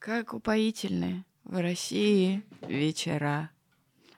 Как упоительны в России вечера.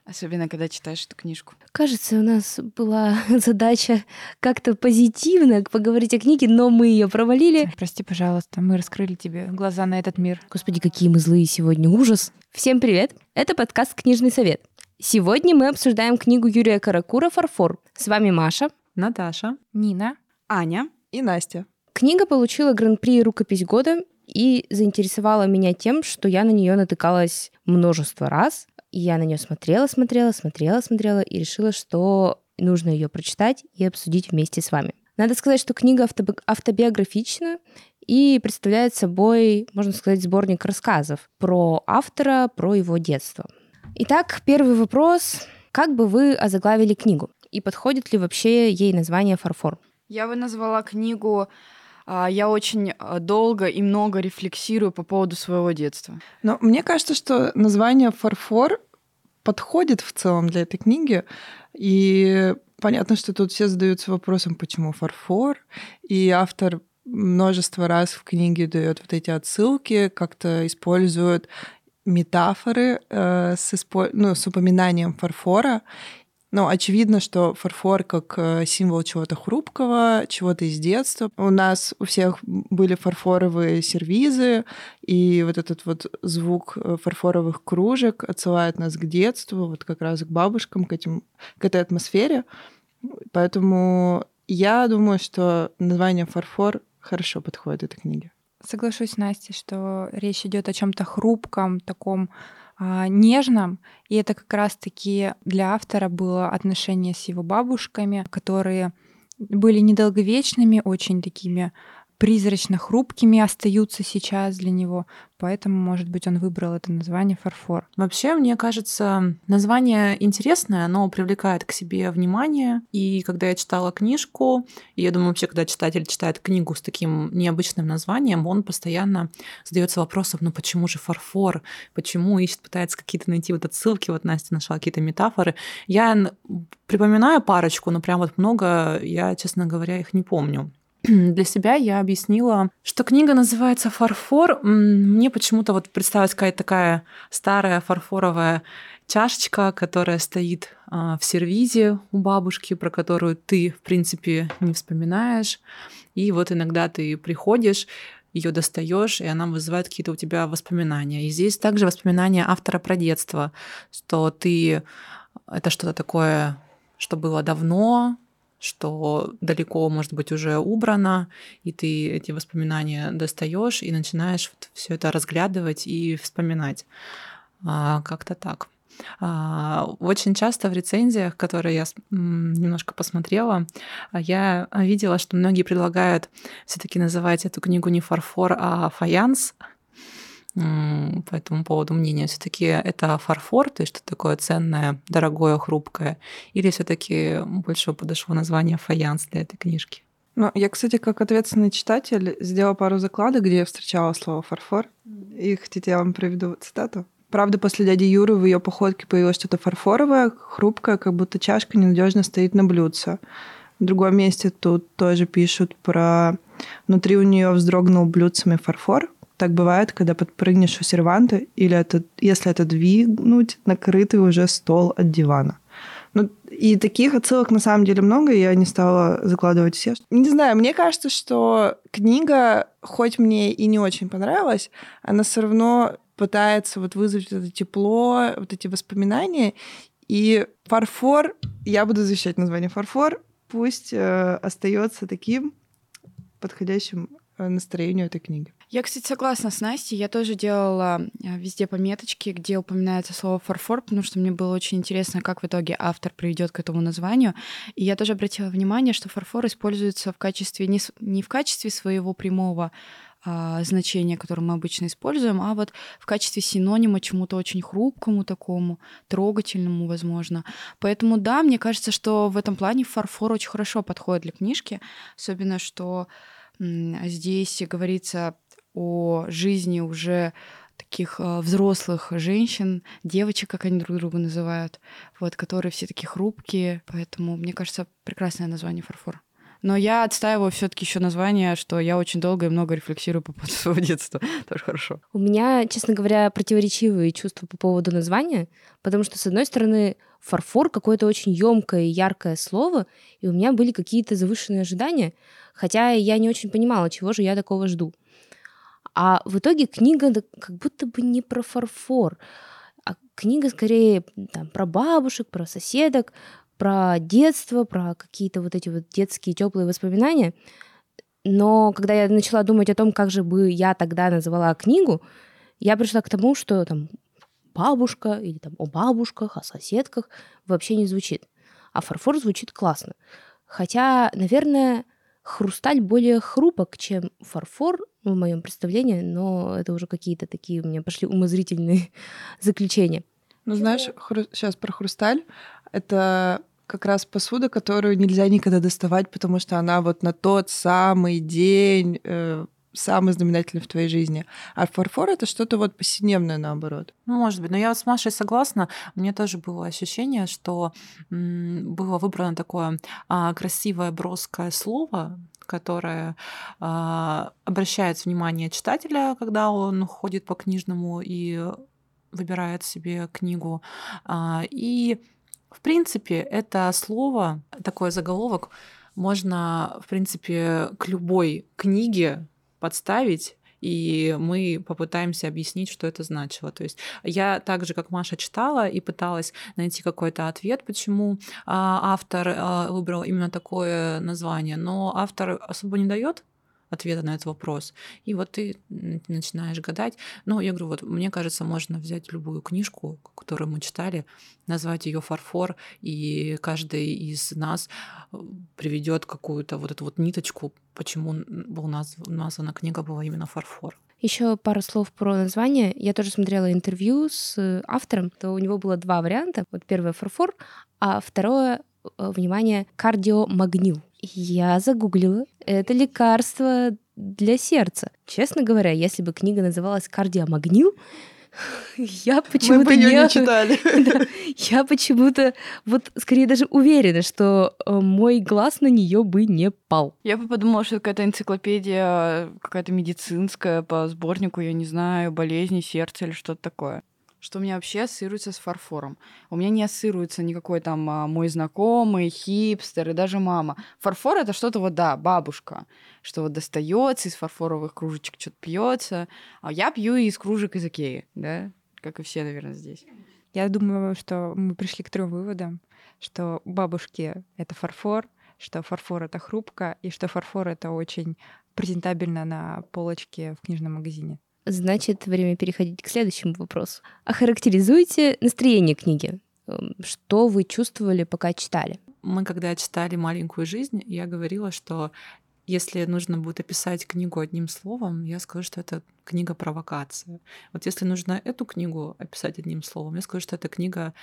Особенно, когда читаешь эту книжку. Кажется, у нас была задача как-то позитивно поговорить о книге, но мы ее провалили. Прости, пожалуйста, мы раскрыли тебе глаза на этот мир. Господи, какие мы злые сегодня, ужас. Всем привет, это подкаст «Книжный совет». Сегодня мы обсуждаем книгу Юрия Каракура «Фарфор». С вами Маша, Наташа, Нина, Аня и Настя. Книга получила гран-при «Рукопись года» и заинтересовала меня тем, что я на нее натыкалась множество раз, и я на нее смотрела, смотрела, смотрела, смотрела и решила, что нужно ее прочитать и обсудить вместе с вами. Надо сказать, что книга автоби- автобиографична и представляет собой, можно сказать, сборник рассказов про автора, про его детство. Итак, первый вопрос. Как бы вы озаглавили книгу? И подходит ли вообще ей название «Фарфор»? Я бы назвала книгу «Я очень а, долго и много рефлексирую по поводу своего детства». Но мне кажется, что название «Фарфор» подходит в целом для этой книги. И понятно, что тут все задаются вопросом, почему фарфор. И автор множество раз в книге дает вот эти отсылки, как-то использует метафоры э, с, испо... ну, с упоминанием фарфора. Но очевидно, что фарфор как э, символ чего-то хрупкого, чего-то из детства. У нас у всех были фарфоровые сервизы, и вот этот вот звук э, фарфоровых кружек отсылает нас к детству, вот как раз к бабушкам, к, этим, к этой атмосфере. Поэтому я думаю, что название «Фарфор» хорошо подходит этой книге. Соглашусь, Настя, что речь идет о чем-то хрупком, таком нежном, и это как раз-таки для автора было отношение с его бабушками, которые были недолговечными, очень такими призрачно хрупкими остаются сейчас для него, поэтому, может быть, он выбрал это название «Фарфор». Вообще, мне кажется, название интересное, оно привлекает к себе внимание. И когда я читала книжку, и я думаю, вообще, когда читатель читает книгу с таким необычным названием, он постоянно задается вопросом, ну почему же фарфор? Почему ищет, пытается какие-то найти вот отсылки? Вот Настя нашла какие-то метафоры. Я припоминаю парочку, но прям вот много, я, честно говоря, их не помню для себя я объяснила, что книга называется «Фарфор». Мне почему-то вот представилась какая-то такая старая фарфоровая чашечка, которая стоит а, в сервизе у бабушки, про которую ты, в принципе, не вспоминаешь. И вот иногда ты приходишь, ее достаешь, и она вызывает какие-то у тебя воспоминания. И здесь также воспоминания автора про детство, что ты это что-то такое, что было давно, что далеко, может быть, уже убрано, и ты эти воспоминания достаешь и начинаешь вот все это разглядывать и вспоминать. А, как-то так. А, очень часто в рецензиях, которые я немножко посмотрела, я видела, что многие предлагают все-таки называть эту книгу не фарфор, а фаянс по этому поводу мнения? Все-таки это фарфор, то есть что такое ценное, дорогое, хрупкое? Или все-таки больше подошло название фаянс для этой книжки? Ну, я, кстати, как ответственный читатель, сделала пару закладок, где я встречала слово фарфор. И хотите, я вам приведу цитату. Правда, после дяди Юры в ее походке появилось что-то фарфоровое, хрупкое, как будто чашка ненадежно стоит на блюдце. В другом месте тут тоже пишут про... Внутри у нее вздрогнул блюдцами фарфор, так бывает, когда подпрыгнешь у серванта, или это, если это двинуть, накрытый уже стол от дивана. Ну, и таких отсылок на самом деле много, и я не стала закладывать все. Не знаю, мне кажется, что книга, хоть мне и не очень понравилась, она все равно пытается вот вызвать это тепло, вот эти воспоминания. И фарфор, я буду защищать название фарфор, пусть э, остается таким подходящим э, настроению этой книги. Я, кстати, согласна с Настей. Я тоже делала э, везде пометочки, где упоминается слово фарфор, потому что мне было очень интересно, как в итоге автор приведет к этому названию. И я тоже обратила внимание, что фарфор используется в качестве не, не в качестве своего прямого а, значения, которое мы обычно используем, а вот в качестве синонима чему-то очень хрупкому такому, трогательному, возможно. Поэтому да, мне кажется, что в этом плане фарфор очень хорошо подходит для книжки, особенно что здесь говорится о жизни уже таких э, взрослых женщин, девочек, как они друг друга называют, вот, которые все такие хрупкие. Поэтому, мне кажется, прекрасное название «Фарфор». Но я отстаиваю все таки еще название, что я очень долго и много рефлексирую по поводу своего детства. Тоже хорошо. У меня, честно говоря, противоречивые чувства по поводу названия, потому что, с одной стороны, фарфор какое-то очень емкое и яркое слово, и у меня были какие-то завышенные ожидания, хотя я не очень понимала, чего же я такого жду. А в итоге книга как будто бы не про фарфор, а книга скорее там, про бабушек, про соседок, про детство, про какие-то вот эти вот детские теплые воспоминания. Но когда я начала думать о том, как же бы я тогда называла книгу, я пришла к тому, что там бабушка или там о бабушках, о соседках вообще не звучит. А фарфор звучит классно. Хотя, наверное, хрусталь более хрупок, чем фарфор, в моем представлении, но это уже какие-то такие у меня пошли умозрительные заключения. Ну, знаешь, хру... сейчас про хрусталь. Это как раз посуда, которую нельзя никогда доставать, потому что она вот на тот самый день э, самый знаменательный в твоей жизни. А фарфор это что-то вот повседневное наоборот. Ну, может быть. Но я с Машей согласна. Меня тоже было ощущение, что было выбрано такое а, красивое броское слово, которое а, обращает внимание читателя, когда он ходит по книжному и выбирает себе книгу. А, и, в принципе, это слово, такой заголовок, можно, в принципе, к любой книге подставить и мы попытаемся объяснить, что это значило. То есть я так же, как Маша, читала и пыталась найти какой-то ответ, почему а, автор а, выбрал именно такое название, но автор особо не дает ответа на этот вопрос. И вот ты начинаешь гадать. Ну, я говорю, вот мне кажется, можно взять любую книжку, которую мы читали, назвать ее фарфор, и каждый из нас э, приведет какую-то вот эту вот ниточку, почему был назв... названа книга была именно фарфор. Еще пару слов про название. Я тоже смотрела интервью с автором, то у него было два варианта. Вот первое фарфор, а второе э, внимание, кардиомагнил. Я загуглила. Это лекарство для сердца. Честно говоря, если бы книга называлась «Кардиомагнил», я почему-то Мы бы не... не читали. да, я почему-то вот скорее даже уверена, что э, мой глаз на нее бы не пал. Я бы подумала, что какая-то энциклопедия какая-то медицинская по сборнику, я не знаю, болезни сердца или что-то такое что у меня вообще ассоциируется с фарфором. У меня не ассоциируется никакой там а, мой знакомый, хипстер и даже мама. Фарфор это что-то вот, да, бабушка, что вот достается из фарфоровых кружечек, что-то пьется. А я пью из кружек из Икеи, да, как и все, наверное, здесь. Я думаю, что мы пришли к трем выводам, что бабушки — это фарфор, что фарфор — это хрупко, и что фарфор — это очень презентабельно на полочке в книжном магазине. Значит, время переходить к следующему вопросу. Охарактеризуйте настроение книги. Эм, что вы чувствовали, пока читали? Мы, когда читали «Маленькую жизнь», я говорила, что если нужно будет описать книгу одним словом, я скажу, что это книга провокация. Вот если нужно эту книгу описать одним словом, я скажу, что это книга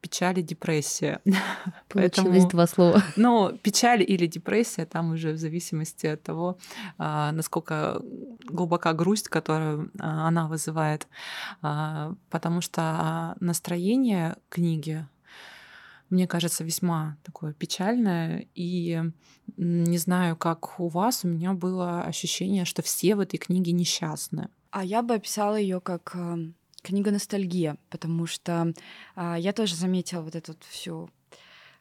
печаль и депрессия. Получилось Поэтому, два слова. Ну, печаль или депрессия, там уже в зависимости от того, а, насколько глубока грусть, которую а, она вызывает. А, потому что настроение книги, мне кажется, весьма такое печальное. И не знаю, как у вас, у меня было ощущение, что все в этой книге несчастны. А я бы описала ее как книга ностальгия, потому что а, я тоже заметила вот эту всю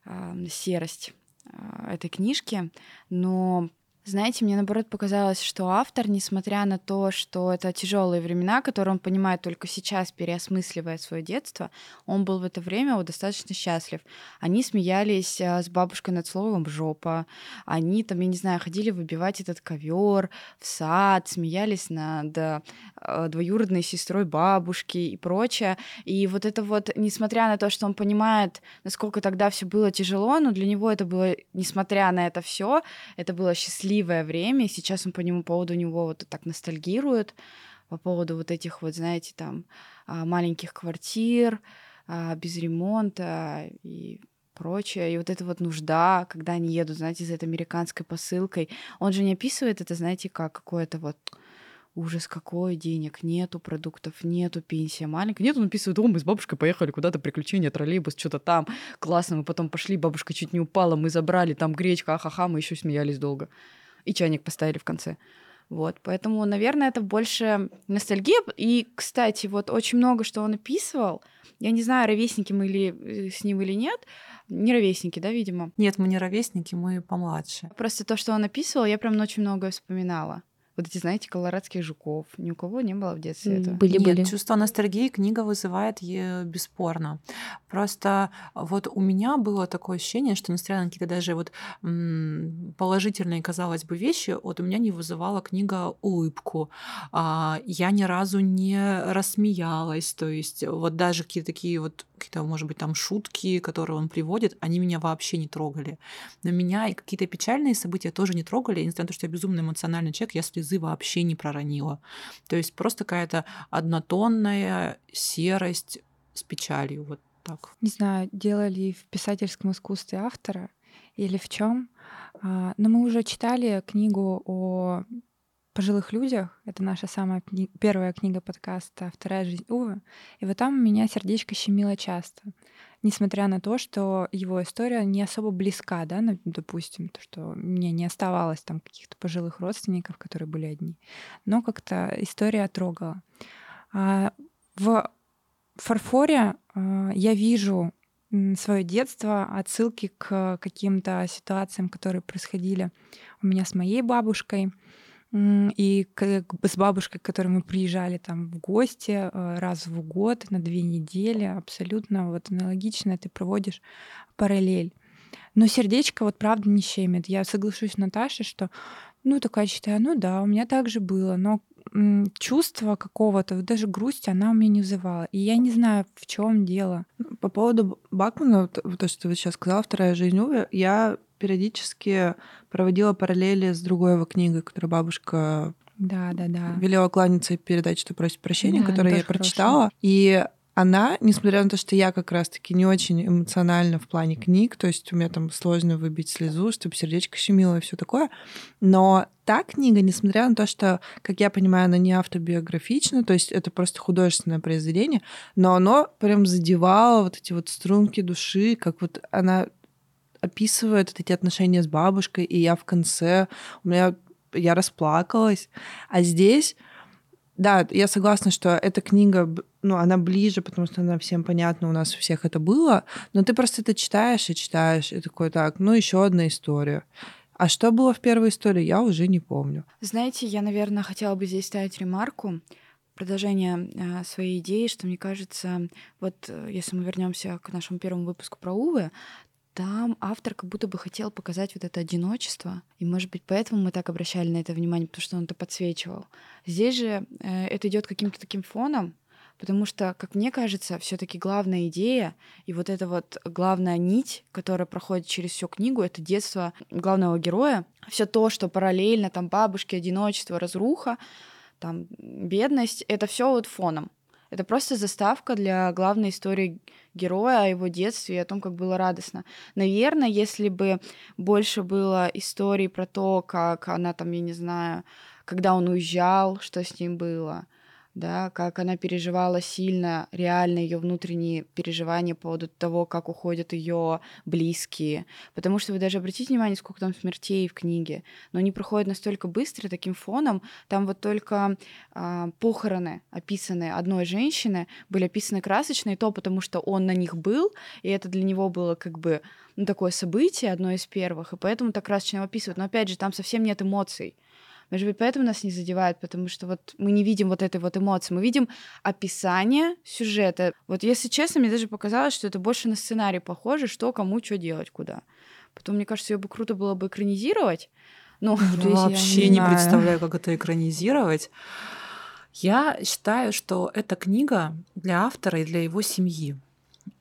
а, серость а, этой книжки, но знаете, мне наоборот показалось, что автор, несмотря на то, что это тяжелые времена, которые он понимает только сейчас, переосмысливая свое детство, он был в это время вот достаточно счастлив. Они смеялись а, с бабушкой над словом жопа. Они там, я не знаю, ходили выбивать этот ковер в сад, смеялись над а, двоюродной сестрой бабушки и прочее. И вот это вот, несмотря на то, что он понимает, насколько тогда все было тяжело, но для него это было, несмотря на это все, это было счастливо счастливое время, и сейчас он по нему поводу него вот так ностальгирует, по поводу вот этих вот, знаете, там а, маленьких квартир, а, без ремонта и прочее. И вот эта вот нужда, когда они едут, знаете, за этой американской посылкой. Он же не описывает это, знаете, как какое-то вот ужас какой, денег нету, продуктов нету, пенсия маленькая. Нет, он написывает, о, мы с бабушкой поехали куда-то, приключения, троллейбус, что-то там, классно, мы потом пошли, бабушка чуть не упала, мы забрали, там гречка, ахаха, мы еще смеялись долго. И чайник поставили в конце. Вот, поэтому, наверное, это больше ностальгия. И, кстати, вот очень много, что он описывал, я не знаю, ровесники мы или э, с ним или нет, не ровесники, да, видимо? Нет, мы не ровесники, мы помладше. Просто то, что он описывал, я прям очень многое вспоминала вот эти, знаете, колорадских жуков. Ни у кого не было в детстве этого. Были, Нет, были. чувство ностальгии книга вызывает бесспорно. Просто вот у меня было такое ощущение, что несмотря на какие-то даже вот положительные, казалось бы, вещи, вот у меня не вызывала книга улыбку. А, я ни разу не рассмеялась. То есть вот даже какие-то такие вот какие-то, может быть, там шутки, которые он приводит, они меня вообще не трогали. Но меня и какие-то печальные события тоже не трогали. И несмотря на то, что я безумно эмоциональный человек, я слезы вообще не проронила. То есть просто какая-то однотонная серость с печалью. Вот так. Не знаю, делали в писательском искусстве автора или в чем. А, но мы уже читали книгу о пожилых людях. Это наша самая кни- первая книга подкаста «Вторая жизнь Увы». И вот там меня сердечко щемило часто. Несмотря на то, что его история не особо близка, да, ну, допустим, то, что мне не оставалось там каких-то пожилых родственников, которые были одни. Но как-то история трогала. А в фарфоре а, я вижу свое детство, отсылки к каким-то ситуациям, которые происходили у меня с моей бабушкой. И с бабушкой, к которой мы приезжали там в гости э, раз в год на две недели, абсолютно вот аналогично ты проводишь параллель. Но сердечко вот правда не щемит. Я соглашусь с Наташей, что ну такая считаю, ну да, у меня так же было, но чувство какого-то, даже грусть, она у меня не вызывала. И я не знаю, в чем дело. По поводу Бакмана, то, что вы сейчас сказала, вторая жизнь я периодически проводила параллели с другой его книгой, которую бабушка да, да, да. велела кланяться и передать, что просит прощения, да, которую я прочитала. И она, несмотря на то, что я как раз-таки не очень эмоциональна в плане книг, то есть у меня там сложно выбить слезу, чтобы сердечко щемило и все такое, но та книга, несмотря на то, что, как я понимаю, она не автобиографична, то есть это просто художественное произведение, но оно прям задевало вот эти вот струнки души, как вот она описывает вот эти отношения с бабушкой, и я в конце, у меня я расплакалась. А здесь, да, я согласна, что эта книга, ну, она ближе, потому что она всем понятна, у нас у всех это было, но ты просто это читаешь и читаешь, и такой, так, ну, еще одна история. А что было в первой истории, я уже не помню. Знаете, я, наверное, хотела бы здесь ставить ремарку, продолжение э, своей идеи, что мне кажется, вот э, если мы вернемся к нашему первому выпуску про Увы, там автор как будто бы хотел показать вот это одиночество. И, может быть, поэтому мы так обращали на это внимание, потому что он это подсвечивал. Здесь же э, это идет каким-то таким фоном, потому что, как мне кажется, все-таки главная идея и вот эта вот главная нить, которая проходит через всю книгу, это детство главного героя. Все то, что параллельно, там бабушки, одиночество, разруха, там бедность, это все вот фоном. Это просто заставка для главной истории героя, о его детстве и о том, как было радостно. Наверное, если бы больше было историй про то, как она там, я не знаю, когда он уезжал, что с ним было, да, как она переживала сильно, реально ее внутренние переживания по поводу того, как уходят ее близкие. Потому что вы даже обратите внимание, сколько там смертей в книге, но они проходят настолько быстро, таким фоном. Там вот только а, похороны описаны одной женщины, были описаны красочно, и то потому, что он на них был, и это для него было как бы ну, такое событие, одно из первых, и поэтому так красочно его описывают. Но опять же, там совсем нет эмоций. Может быть, поэтому нас не задевает, потому что вот мы не видим вот этой вот эмоции, мы видим описание сюжета. Вот если честно, мне даже показалось, что это больше на сценарий похоже, что кому что делать, куда. Потом, мне кажется, ее бы круто было бы экранизировать. Ну, я вообще я не, не представляю, как это экранизировать. Я считаю, что эта книга для автора и для его семьи,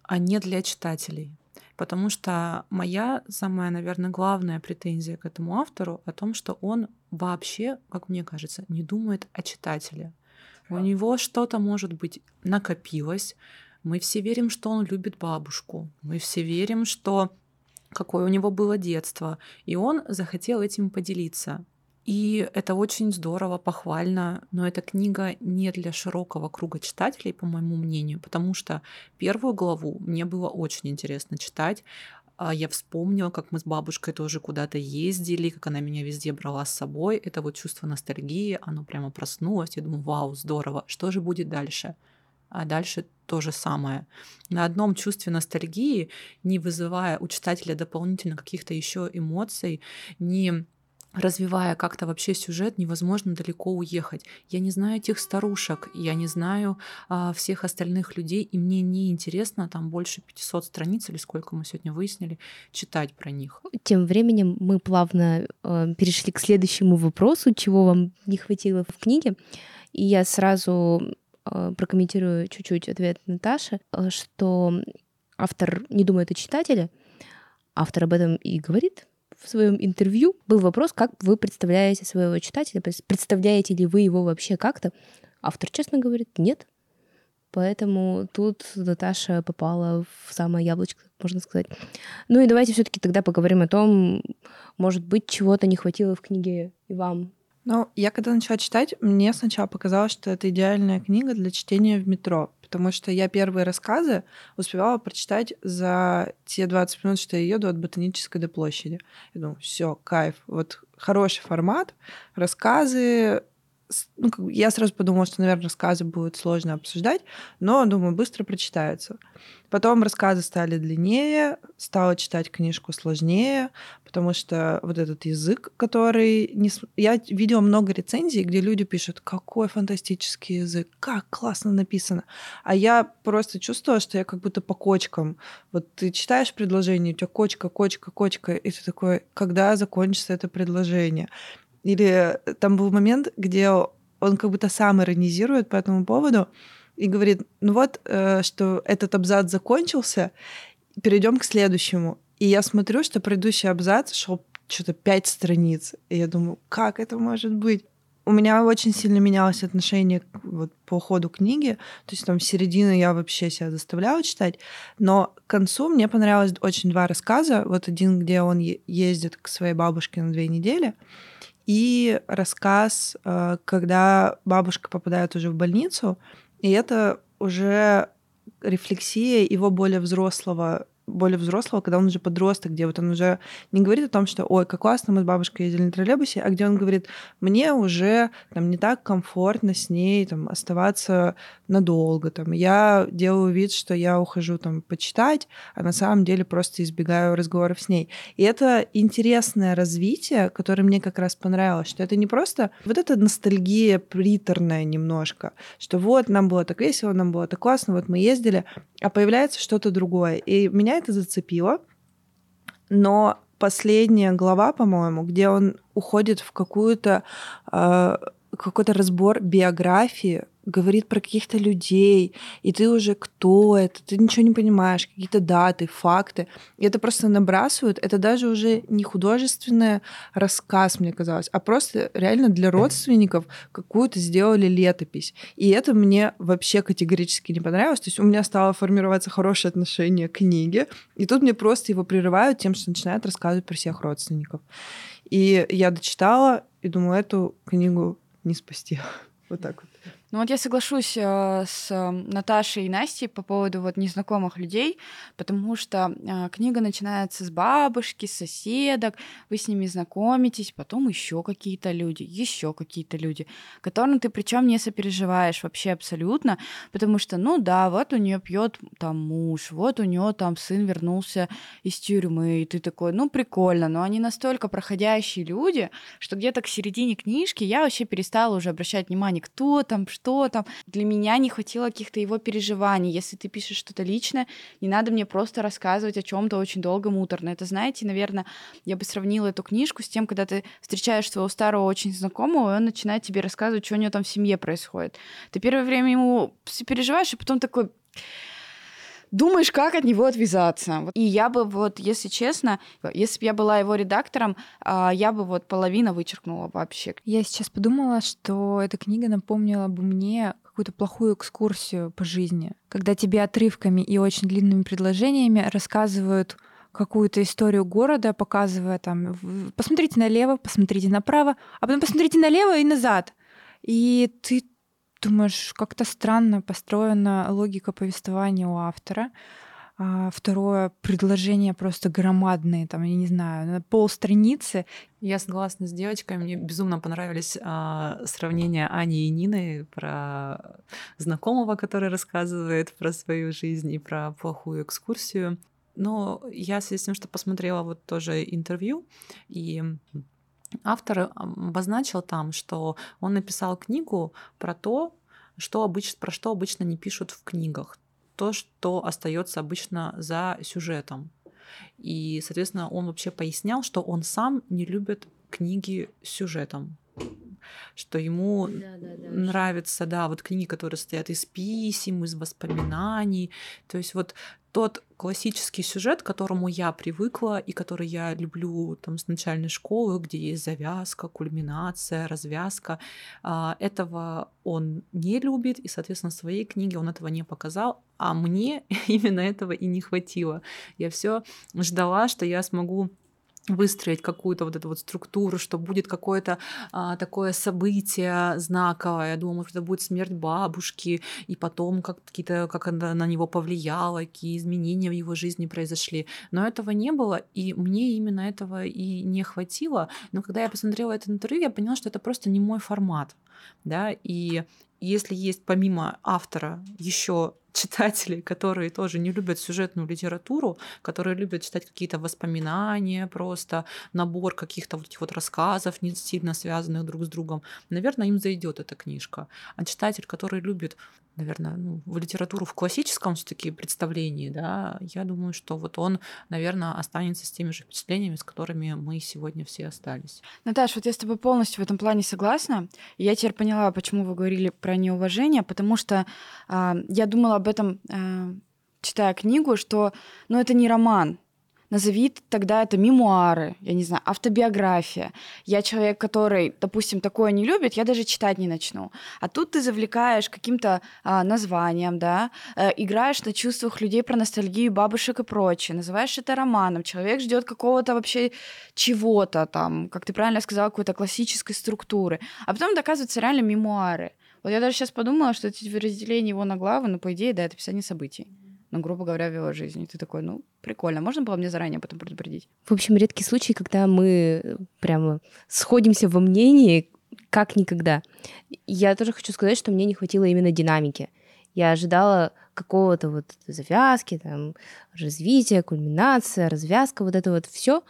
а не для читателей. Потому что моя самая, наверное, главная претензия к этому автору о том, что он вообще, как мне кажется, не думает о читателе. У него что-то, может быть, накопилось. Мы все верим, что он любит бабушку. Мы все верим, что какое у него было детство. И он захотел этим поделиться. И это очень здорово, похвально, но эта книга не для широкого круга читателей, по моему мнению, потому что первую главу мне было очень интересно читать. А я вспомнила, как мы с бабушкой тоже куда-то ездили, как она меня везде брала с собой. Это вот чувство ностальгии, оно прямо проснулось. Я думаю, вау, здорово, что же будет дальше? А дальше то же самое. На одном чувстве ностальгии, не вызывая у читателя дополнительно каких-то еще эмоций, не развивая как-то вообще сюжет, невозможно далеко уехать. Я не знаю этих старушек, я не знаю а, всех остальных людей, и мне не интересно там больше 500 страниц или сколько мы сегодня выяснили, читать про них. Тем временем мы плавно э, перешли к следующему вопросу, чего вам не хватило в книге. И я сразу э, прокомментирую чуть-чуть ответ Наташи, э, что автор не думает о читателе, автор об этом и говорит, в своем интервью был вопрос, как вы представляете своего читателя, представляете ли вы его вообще как-то. Автор честно говорит, нет. Поэтому тут Наташа попала в самое яблочко, можно сказать. Ну и давайте все-таки тогда поговорим о том, может быть, чего-то не хватило в книге и вам. Ну, я когда начала читать, мне сначала показалось, что это идеальная книга для чтения в метро потому что я первые рассказы успевала прочитать за те 20 минут, что я еду от Ботанической до площади. Я думаю, все, кайф, вот хороший формат, рассказы, ну, я сразу подумала, что, наверное, рассказы будут сложно обсуждать, но, думаю, быстро прочитаются. Потом рассказы стали длиннее, стала читать книжку сложнее, потому что вот этот язык, который... Не... Я видела много рецензий, где люди пишут, какой фантастический язык, как классно написано. А я просто чувствовала, что я как будто по кочкам. Вот ты читаешь предложение, у тебя кочка, кочка, кочка, и ты такой, когда закончится это предложение? Или там был момент, где он как будто сам иронизирует по этому поводу и говорит, ну вот, э, что этот абзац закончился, перейдем к следующему. И я смотрю, что предыдущий абзац шел что-то пять страниц. И я думаю, как это может быть? У меня очень сильно менялось отношение вот, по ходу книги. То есть там середину я вообще себя заставляла читать. Но к концу мне понравилось очень два рассказа. Вот один, где он ездит к своей бабушке на две недели и рассказ, э, когда бабушка попадает уже в больницу, и это уже рефлексия его более взрослого более взрослого, когда он уже подросток, где вот он уже не говорит о том, что ой, как классно, мы с бабушкой ездили на троллейбусе, а где он говорит, мне уже там не так комфортно с ней там оставаться надолго, там я делаю вид, что я ухожу там почитать, а на самом деле просто избегаю разговоров с ней. И это интересное развитие, которое мне как раз понравилось, что это не просто вот эта ностальгия приторная немножко, что вот нам было так весело, нам было так классно, вот мы ездили, а появляется что-то другое. И меня это зацепило, но последняя глава, по-моему, где он уходит в какую-то э, какой-то разбор биографии говорит про каких-то людей, и ты уже кто это, ты ничего не понимаешь, какие-то даты, факты. И это просто набрасывают. Это даже уже не художественный рассказ, мне казалось, а просто реально для родственников какую-то сделали летопись. И это мне вообще категорически не понравилось. То есть у меня стало формироваться хорошее отношение к книге, и тут мне просто его прерывают тем, что начинают рассказывать про всех родственников. И я дочитала и думаю, эту книгу не спасти. Вот так вот. Ну вот я соглашусь э, с э, Наташей и Настей по поводу вот незнакомых людей, потому что э, книга начинается с бабушки, с соседок, вы с ними знакомитесь, потом еще какие-то люди, еще какие-то люди, которым ты причем не сопереживаешь вообще абсолютно, потому что, ну да, вот у нее пьет там муж, вот у нее там сын вернулся из тюрьмы, и ты такой, ну прикольно, но они настолько проходящие люди, что где-то к середине книжки я вообще перестала уже обращать внимание, кто там, что там. Для меня не хватило каких-то его переживаний. Если ты пишешь что-то личное, не надо мне просто рассказывать о чем-то очень долго, муторно. Это, знаете, наверное, я бы сравнила эту книжку с тем, когда ты встречаешь своего старого очень знакомого, и он начинает тебе рассказывать, что у него там в семье происходит. Ты первое время ему переживаешь, и потом такой думаешь, как от него отвязаться. И я бы вот, если честно, если бы я была его редактором, а, я бы вот половина вычеркнула вообще. Я сейчас подумала, что эта книга напомнила бы мне какую-то плохую экскурсию по жизни, когда тебе отрывками и очень длинными предложениями рассказывают какую-то историю города, показывая там, посмотрите налево, посмотрите направо, а потом посмотрите налево и назад. И ты думаешь, как-то странно построена логика повествования у автора. А второе предложение просто громадные, там, я не знаю, на пол страницы. Я согласна с девочкой. Мне безумно понравились а, сравнения Ани и Нины про знакомого, который рассказывает про свою жизнь и про плохую экскурсию. Но я в связи с тем, что посмотрела вот тоже интервью, и автор обозначил там, что он написал книгу про то, что обычно, про что обычно не пишут в книгах то, что остается обычно за сюжетом. И, соответственно, он вообще пояснял, что он сам не любит книги с сюжетом что ему да, да, да, нравятся, да, вот книги, которые состоят из писем, из воспоминаний. То есть вот тот классический сюжет, к которому я привыкла и который я люблю там с начальной школы, где есть завязка, кульминация, развязка, а, этого он не любит, и, соответственно, в своей книге он этого не показал, а мне именно этого и не хватило. Я все ждала, что я смогу выстроить какую-то вот эту вот структуру, что будет какое-то а, такое событие знаковое. Я думала, может, это будет смерть бабушки, и потом как какие-то, как она на него повлияла, какие изменения в его жизни произошли. Но этого не было, и мне именно этого и не хватило. Но когда я посмотрела это интервью, я поняла, что это просто не мой формат. Да, и если есть помимо автора еще читателей, которые тоже не любят сюжетную литературу, которые любят читать какие-то воспоминания, просто набор каких-то вот этих вот рассказов, не сильно связанных друг с другом, наверное, им зайдет эта книжка. А читатель, который любит наверное, ну, в литературу в классическом все-таки представлении, да, я думаю, что вот он, наверное, останется с теми же впечатлениями, с которыми мы сегодня все остались. Наташа, вот я с тобой полностью в этом плане согласна. Я теперь поняла, почему вы говорили про неуважение, потому что э, я думала об этом, э, читая книгу, что, ну, это не роман, назови тогда это мемуары, я не знаю, автобиография. Я человек, который, допустим, такое не любит, я даже читать не начну. А тут ты завлекаешь каким-то а, названием, да, э, играешь на чувствах людей про ностальгию бабушек и прочее, называешь это романом. Человек ждет какого-то вообще чего-то там, как ты правильно сказала, какой-то классической структуры. А потом это оказывается реально мемуары. Вот я даже сейчас подумала, что эти разделения его на главы, ну, по идее, да, это описание событий ну, грубо говоря, в его жизни. ты такой, ну, прикольно. Можно было мне заранее потом предупредить? В общем, редкий случай, когда мы прямо сходимся во мнении, как никогда. Я тоже хочу сказать, что мне не хватило именно динамики. Я ожидала какого-то вот завязки, там, развития, кульминация, развязка, вот это вот все.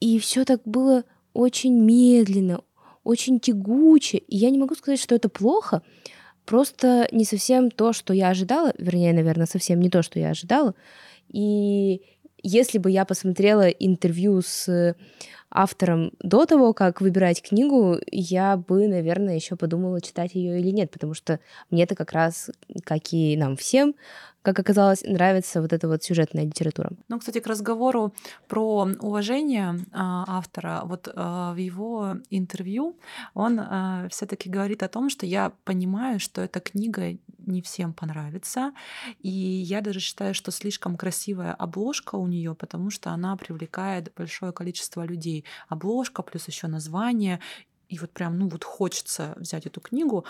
И все так было очень медленно, очень тягуче. И я не могу сказать, что это плохо, просто не совсем то, что я ожидала, вернее, наверное, совсем не то, что я ожидала. И если бы я посмотрела интервью с автором до того, как выбирать книгу, я бы, наверное, еще подумала, читать ее или нет, потому что мне это как раз, как и нам всем, как оказалось, нравится вот эта вот сюжетная литература. Ну, кстати, к разговору про уважение а, автора, вот а, в его интервью он а, все-таки говорит о том, что я понимаю, что эта книга не всем понравится, и я даже считаю, что слишком красивая обложка у нее, потому что она привлекает большое количество людей. Обложка плюс еще название, и вот прям, ну вот хочется взять эту книгу,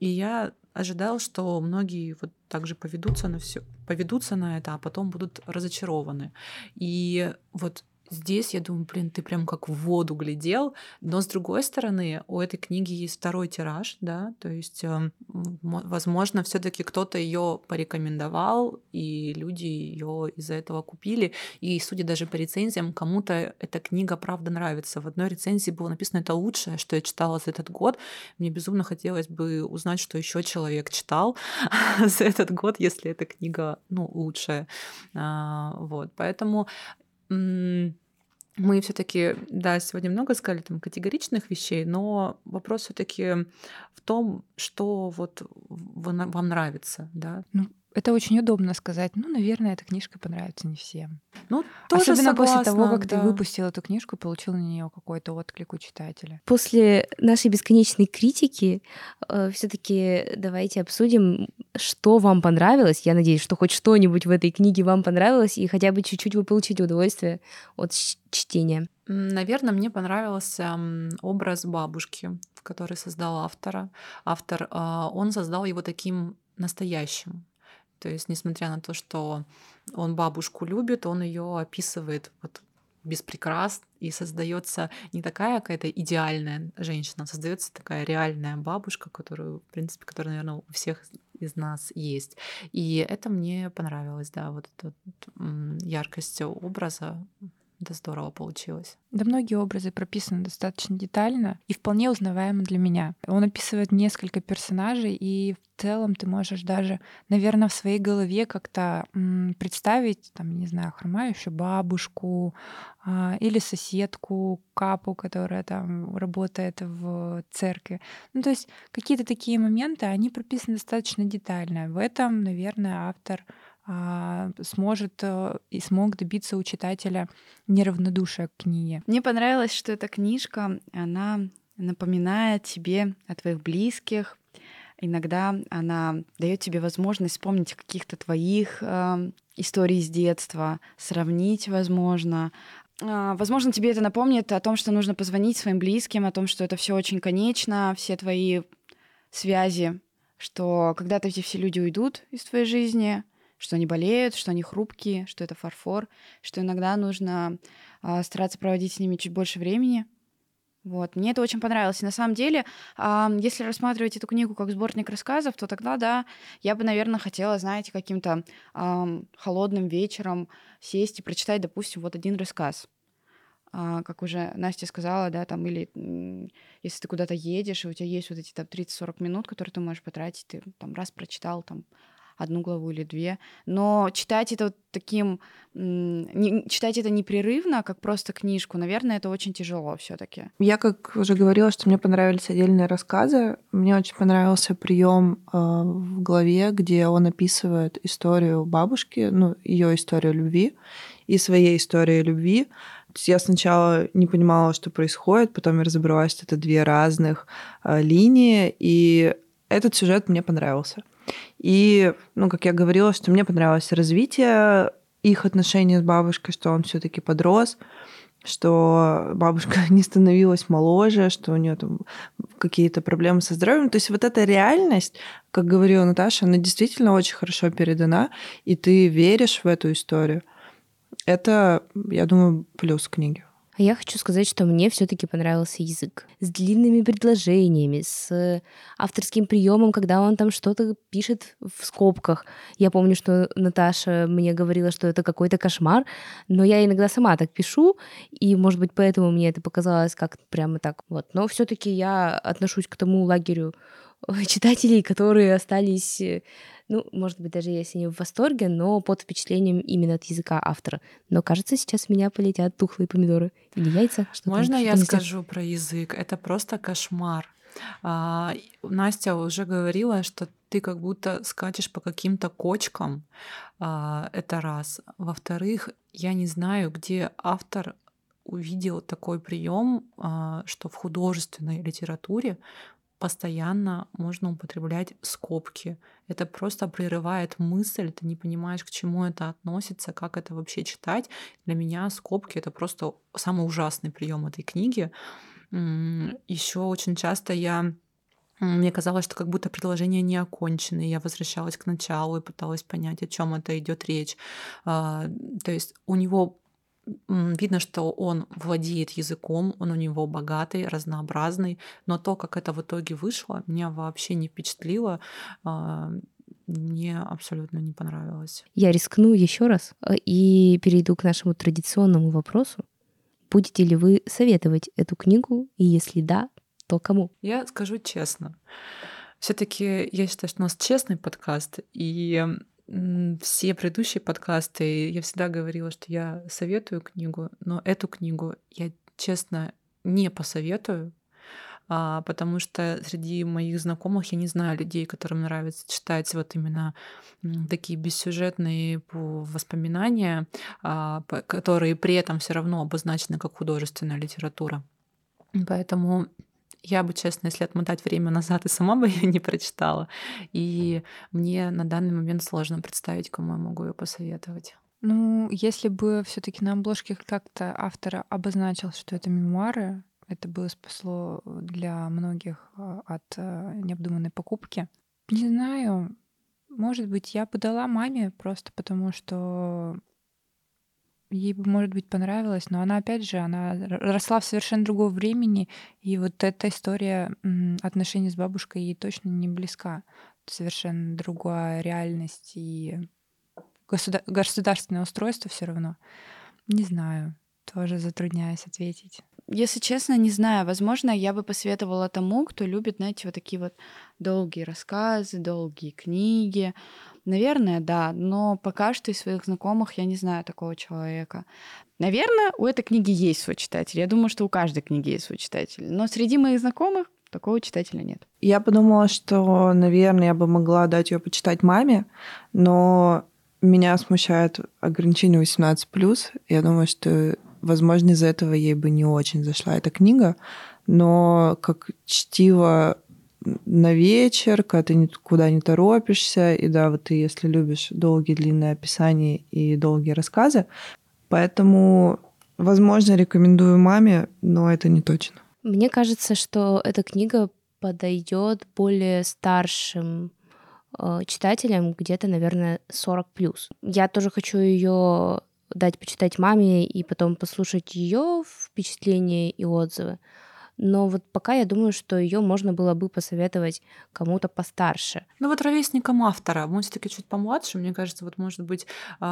и я ожидал, что многие вот также поведутся на все, поведутся на это, а потом будут разочарованы. И вот Здесь я думаю, блин, ты прям как в воду глядел. Но с другой стороны, у этой книги есть второй тираж, да, то есть, эм, возможно, все-таки кто-то ее порекомендовал, и люди ее из-за этого купили. И судя даже по рецензиям, кому-то эта книга правда нравится. В одной рецензии было написано это лучшее, что я читала за этот год. Мне безумно хотелось бы узнать, что еще человек читал за этот год, если эта книга, ну, лучшая. А, вот, поэтому мы все-таки, да, сегодня много сказали там категоричных вещей, но вопрос все-таки в том, что вот вам нравится, да. Ну, это очень удобно сказать. Ну, наверное, эта книжка понравится не всем. Ну, тоже Особенно согласна, после того, как да. ты выпустил эту книжку и получил на нее какой-то отклик у читателя. После нашей бесконечной критики все-таки давайте обсудим, что вам понравилось. Я надеюсь, что хоть что-нибудь в этой книге вам понравилось, и хотя бы чуть-чуть вы получите удовольствие от чтения. Наверное, мне понравился образ бабушки, который создал автора. Автор, а, он создал его таким настоящим. То есть, несмотря на то, что он бабушку любит, он ее описывает вот без прикрас, и создается не такая какая-то идеальная женщина, а создается такая реальная бабушка, которую, в принципе, которая, наверное, у всех из нас есть. И это мне понравилось, да, вот эта яркость образа. Это здорово получилось. Да многие образы прописаны достаточно детально и вполне узнаваемы для меня. Он описывает несколько персонажей, и в целом ты можешь даже, наверное, в своей голове как-то представить, там, не знаю, хромающую бабушку а, или соседку Капу, которая там работает в церкви. Ну, то есть какие-то такие моменты, они прописаны достаточно детально. В этом, наверное, автор сможет э, и смог добиться у читателя неравнодушия к книге. Мне понравилось, что эта книжка, она напоминает тебе о твоих близких. Иногда она дает тебе возможность вспомнить каких-то твоих э, историй с детства, сравнить, возможно. А, Возможно, тебе это напомнит о том, что нужно позвонить своим близким, о том, что это все очень конечно, все твои связи, что когда-то эти все люди уйдут из твоей жизни, что они болеют, что они хрупкие, что это фарфор, что иногда нужно а, стараться проводить с ними чуть больше времени. Вот. Мне это очень понравилось. И на самом деле, а, если рассматривать эту книгу как сборник рассказов, то тогда, да, я бы, наверное, хотела, знаете, каким-то ам, холодным вечером сесть и прочитать, допустим, вот один рассказ. А, как уже Настя сказала, да, там, или если ты куда-то едешь, и у тебя есть вот эти там 30-40 минут, которые ты можешь потратить, ты там раз прочитал, там, одну главу или две. Но читать это вот таким... не- читать это непрерывно, как просто книжку, наверное, это очень тяжело все таки Я, как уже говорила, что мне понравились отдельные рассказы. Мне очень понравился прием в главе, где он описывает историю бабушки, ну, ее историю любви и своей истории любви. Я сначала не понимала, что происходит, потом я разобралась, что это две разных э, линии, и этот сюжет мне понравился. И, ну, как я говорила, что мне понравилось развитие их отношений с бабушкой, что он все-таки подрос, что бабушка не становилась моложе, что у нее там какие-то проблемы со здоровьем. То есть вот эта реальность, как говорила Наташа, она действительно очень хорошо передана, и ты веришь в эту историю. Это, я думаю, плюс книги. А я хочу сказать, что мне все-таки понравился язык. С длинными предложениями, с авторским приемом, когда он там что-то пишет в скобках. Я помню, что Наташа мне говорила, что это какой-то кошмар, но я иногда сама так пишу, и, может быть, поэтому мне это показалось как прямо так вот. Но все-таки я отношусь к тому лагерю читателей, которые остались, э, ну, может быть, даже если не в восторге, но под впечатлением именно от языка автора. Но, кажется, сейчас в меня полетят тухлые помидоры или яйца. Что Можно что я здесь? скажу про язык? Это просто кошмар. А, Настя уже говорила, что ты как будто скачешь по каким-то кочкам. А, Это раз. Во-вторых, я не знаю, где автор увидел такой прием, а, что в художественной литературе постоянно можно употреблять скобки. Это просто прерывает мысль, ты не понимаешь, к чему это относится, как это вообще читать. Для меня скобки это просто самый ужасный прием этой книги. Еще очень часто я мне казалось, что как будто предложения не окончены. Я возвращалась к началу и пыталась понять, о чем это идет речь. А, То есть у него видно, что он владеет языком, он у него богатый, разнообразный, но то, как это в итоге вышло, меня вообще не впечатлило, а, мне абсолютно не понравилось. Я рискну еще раз э, и перейду к нашему традиционному вопросу. Будете ли вы советовать эту книгу? И если да, то кому? Я скажу честно. Все-таки я считаю, что у нас честный подкаст, и все предыдущие подкасты я всегда говорила, что я советую книгу, но эту книгу я честно не посоветую. а, потому что среди моих знакомых я не знаю людей, которым нравится читать вот именно такие бессюжетные воспоминания, а, которые при этом все равно обозначены как художественная литература. Поэтому я бы, честно, если отмотать время назад, и сама бы ее не прочитала. И мне на данный момент сложно представить, кому я могу ее посоветовать. Ну, если бы все-таки на обложке как-то автор обозначил, что это мемуары, это бы спасло для многих а, от а, необдуманной покупки. Не знаю, может быть, я подала маме просто потому, что ей бы, может быть, понравилось, но она, опять же, она росла в совершенно другом времени, и вот эта история отношений с бабушкой ей точно не близка. Совершенно другая реальность и государ- государственное устройство все равно. Не знаю, тоже затрудняюсь ответить. Если честно, не знаю. Возможно, я бы посоветовала тому, кто любит, знаете, вот такие вот долгие рассказы, долгие книги. Наверное, да, но пока что из своих знакомых я не знаю такого человека. Наверное, у этой книги есть свой читатель. Я думаю, что у каждой книги есть свой читатель. Но среди моих знакомых такого читателя нет. Я подумала, что, наверное, я бы могла дать ее почитать маме, но меня смущает ограничение 18+. Я думаю, что, возможно, из-за этого ей бы не очень зашла эта книга, но как чтиво на вечер, когда ты никуда не торопишься, и да, вот ты, если любишь долгие длинные описания и долгие рассказы, поэтому, возможно, рекомендую маме, но это не точно. Мне кажется, что эта книга подойдет более старшим э, читателям, где-то, наверное, 40 плюс. Я тоже хочу ее дать почитать маме и потом послушать ее впечатления и отзывы но вот пока я думаю, что ее можно было бы посоветовать кому-то постарше. Ну вот ровесникам автора, мы все-таки чуть помладше, мне кажется, вот может быть, э,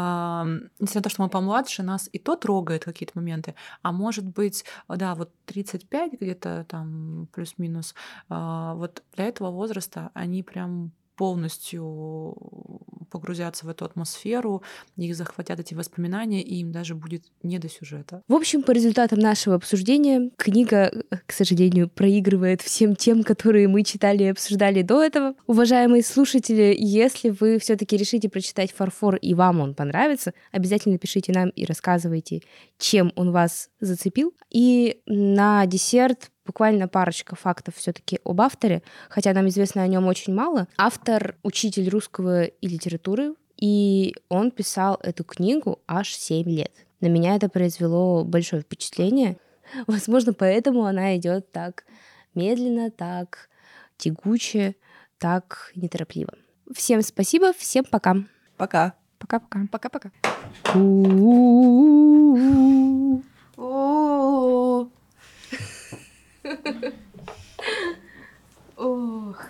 несмотря на то, что мы помладше, нас и то трогает какие-то моменты, а может быть, да, вот 35 где-то там плюс-минус, э, вот для этого возраста они прям полностью погрузятся в эту атмосферу, их захватят эти воспоминания, и им даже будет не до сюжета. В общем, по результатам нашего обсуждения, книга, к сожалению, проигрывает всем тем, которые мы читали и обсуждали до этого. Уважаемые слушатели, если вы все таки решите прочитать «Фарфор» и вам он понравится, обязательно пишите нам и рассказывайте, чем он вас зацепил. И на десерт буквально парочка фактов все-таки об авторе, хотя нам известно о нем очень мало. Автор — учитель русского и литературы, и он писал эту книгу аж 7 лет. На меня это произвело большое впечатление. Возможно, поэтому она идет так медленно, так тягуче, так неторопливо. Всем спасибо, всем пока. Пока. Пока-пока. Пока-пока. Ох.